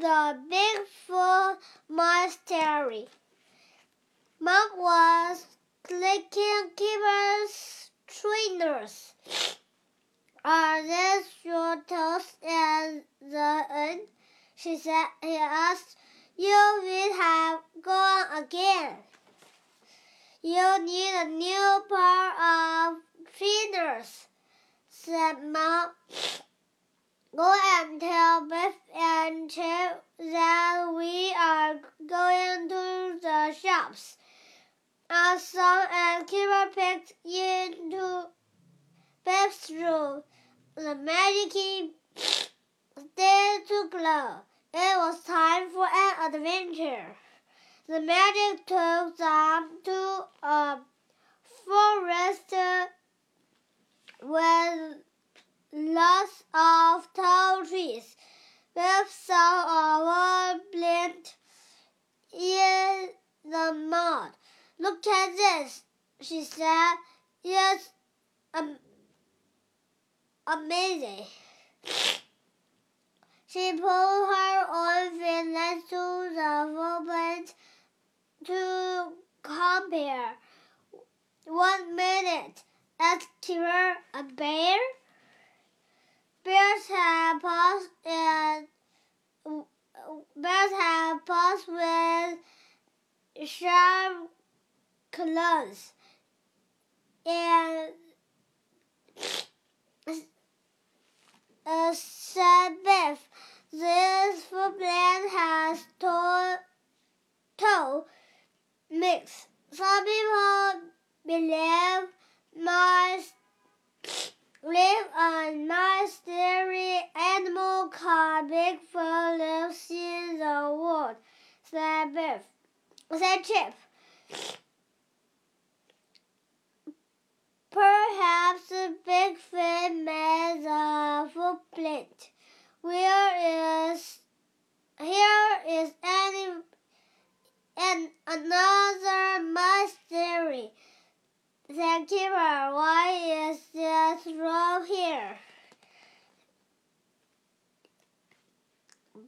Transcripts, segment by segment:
the Bigfoot mystery. Mom was clicking Kipper's trainers. Are these your toes at the end? She said. He asked. You will have gone again. You need a new pair of trainers, said Mom. Go and tell Biff and Chip that we are going to the shops. As uh, soon as uh, Kipper picked into Biff's room, the magic key started to glow. It was time for an adventure. The magic took them to a forest with lots of tall trees. Biff saw a wall blend in the mud. Look at this, she said. It's um, amazing. She pulled her own next to the footprint to compare. One minute, asked Kipper, a bear? Bears have paws and bears have paws with sharp claws and uh, said Biff. This footprint has toe, toe mix. Some people believe mice live a dairy animal called Bigfoot lives in the world, said Biff. Said Chip. Perhaps Bigfoot made the footprint. Where is here is any and another The Kipper, why is this rope here?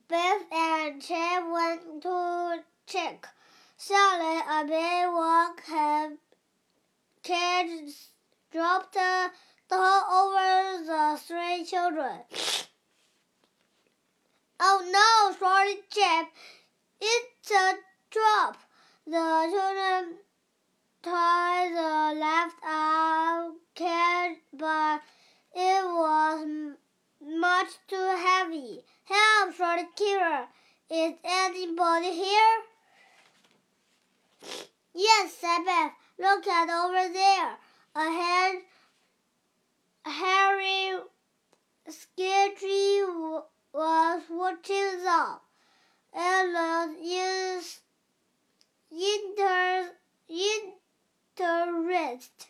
Biff and Chip went to check. Suddenly, a big walk had cage dropped down over the three children. Oh no, sorry, Chip. It's a drop. The children tied the left arm cage, but it was much too heavy. Help, shouted Kipper. Is anybody here? Yes, said Biff. Look at over there. A hand, Harry Sketchy was watching them. Ellen is inter, interest.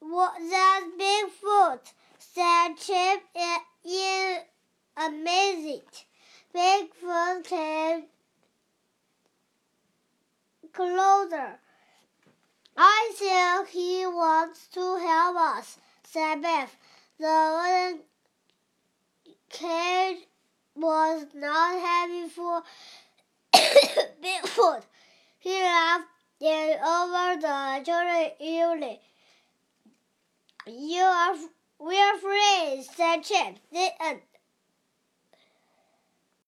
What that Bigfoot said Chip in amazing. Bigfoot came closer. I think he wants to help us, said Biff. The wooden cage was not heavy for Bigfoot. He and over the children eagerly. You are we're free, said Chip. The end. Uh,